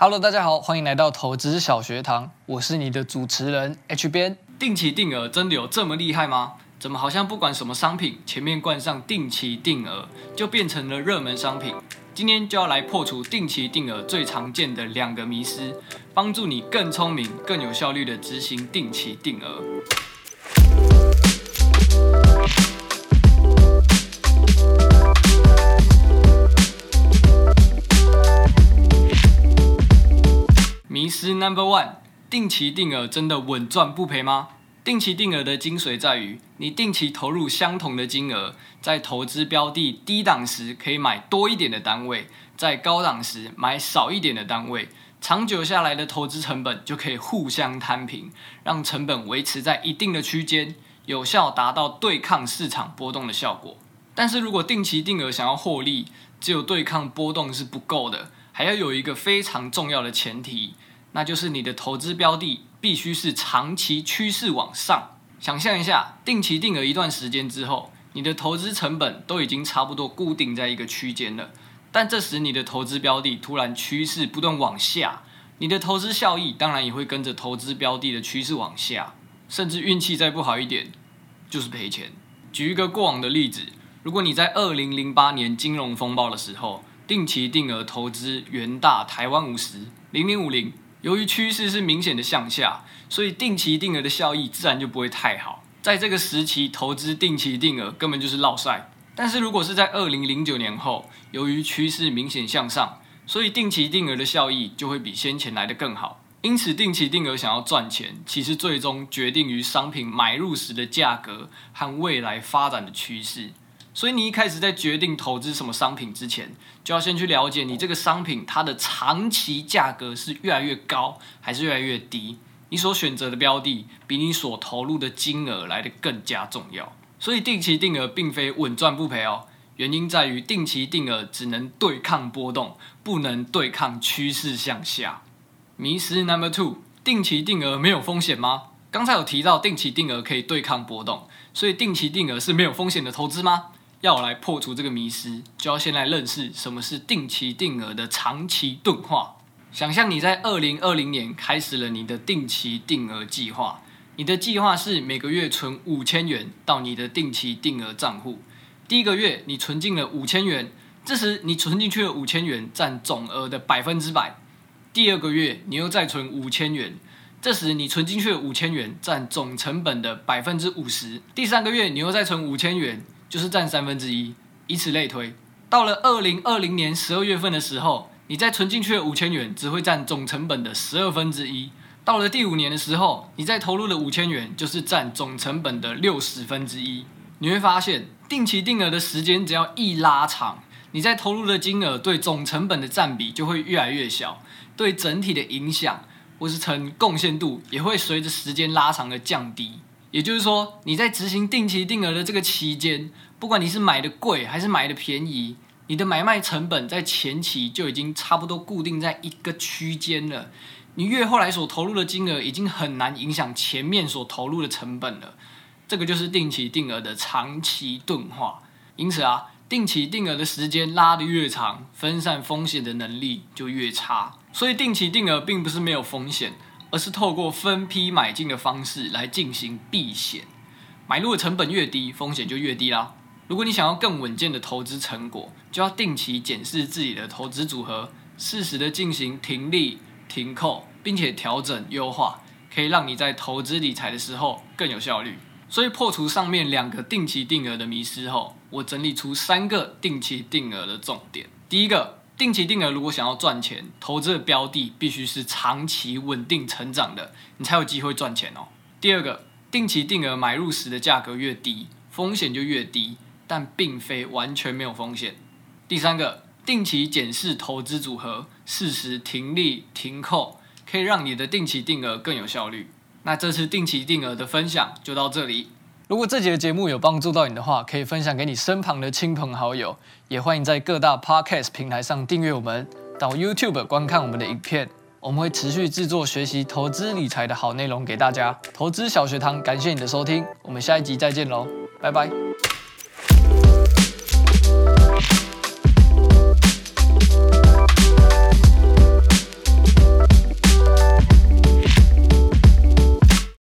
Hello，大家好，欢迎来到投资小学堂，我是你的主持人 H 编。定期定额真的有这么厉害吗？怎么好像不管什么商品，前面冠上定期定额，就变成了热门商品？今天就要来破除定期定额最常见的两个迷思，帮助你更聪明、更有效率的执行定期定额。思 Number One：定期定额真的稳赚不赔吗？定期定额的精髓在于，你定期投入相同的金额，在投资标的低档时可以买多一点的单位，在高档时买少一点的单位，长久下来的投资成本就可以互相摊平，让成本维持在一定的区间，有效达到对抗市场波动的效果。但是如果定期定额想要获利，只有对抗波动是不够的，还要有一个非常重要的前提。那就是你的投资标的必须是长期趋势往上。想象一下，定期定额一段时间之后，你的投资成本都已经差不多固定在一个区间了。但这时你的投资标的突然趋势不断往下，你的投资效益当然也会跟着投资标的的趋势往下，甚至运气再不好一点，就是赔钱。举一个过往的例子，如果你在二零零八年金融风暴的时候，定期定额投资元大台湾五十零零五零。由于趋势是明显的向下，所以定期定额的效益自然就不会太好。在这个时期投资定期定额根本就是落赛。但是如果是在二零零九年后，由于趋势明显向上，所以定期定额的效益就会比先前来得更好。因此，定期定额想要赚钱，其实最终决定于商品买入时的价格和未来发展的趋势。所以你一开始在决定投资什么商品之前，就要先去了解你这个商品它的长期价格是越来越高还是越来越低。你所选择的标的比你所投入的金额来得更加重要。所以定期定额并非稳赚不赔哦，原因在于定期定额只能对抗波动，不能对抗趋势向下。迷思 Number Two：定期定额没有风险吗？刚才有提到定期定额可以对抗波动，所以定期定额是没有风险的投资吗？要来破除这个迷思，就要先来认识什么是定期定额的长期钝化。想象你在二零二零年开始了你的定期定额计划，你的计划是每个月存五千元到你的定期定额账户。第一个月你存进了五千元，这时你存进去的五千元占总额的百分之百。第二个月你又再存五千元，这时你存进去的五千元占总成本的百分之五十。第三个月你又再存五千元。就是占三分之一，以此类推。到了二零二零年十二月份的时候，你再存进去的五千元只会占总成本的十二分之一。到了第五年的时候，你再投入的五千元就是占总成本的六十分之一。你会发现，定期定额的时间只要一拉长，你在投入的金额对总成本的占比就会越来越小，对整体的影响或是成贡献度也会随着时间拉长的降低。也就是说，你在执行定期定额的这个期间，不管你是买的贵还是买的便宜，你的买卖成本在前期就已经差不多固定在一个区间了。你越后来所投入的金额已经很难影响前面所投入的成本了。这个就是定期定额的长期钝化。因此啊，定期定额的时间拉得越长，分散风险的能力就越差。所以定期定额并不是没有风险。而是透过分批买进的方式来进行避险，买入的成本越低，风险就越低啦。如果你想要更稳健的投资成果，就要定期检视自己的投资组合，适时的进行停利停扣，并且调整优化，可以让你在投资理财的时候更有效率。所以破除上面两个定期定额的迷失后，我整理出三个定期定额的重点。第一个。定期定额如果想要赚钱，投资的标的必须是长期稳定成长的，你才有机会赚钱哦。第二个，定期定额买入时的价格越低，风险就越低，但并非完全没有风险。第三个，定期检视投资组合，适时停利停扣，可以让你的定期定额更有效率。那这次定期定额的分享就到这里。如果这集的节目有帮助到你的话，可以分享给你身旁的亲朋好友，也欢迎在各大 Podcast 平台上订阅我们，到 YouTube 观看我们的影片。我们会持续制作学习投资理财的好内容给大家。投资小学堂，感谢你的收听，我们下一集再见喽，拜拜。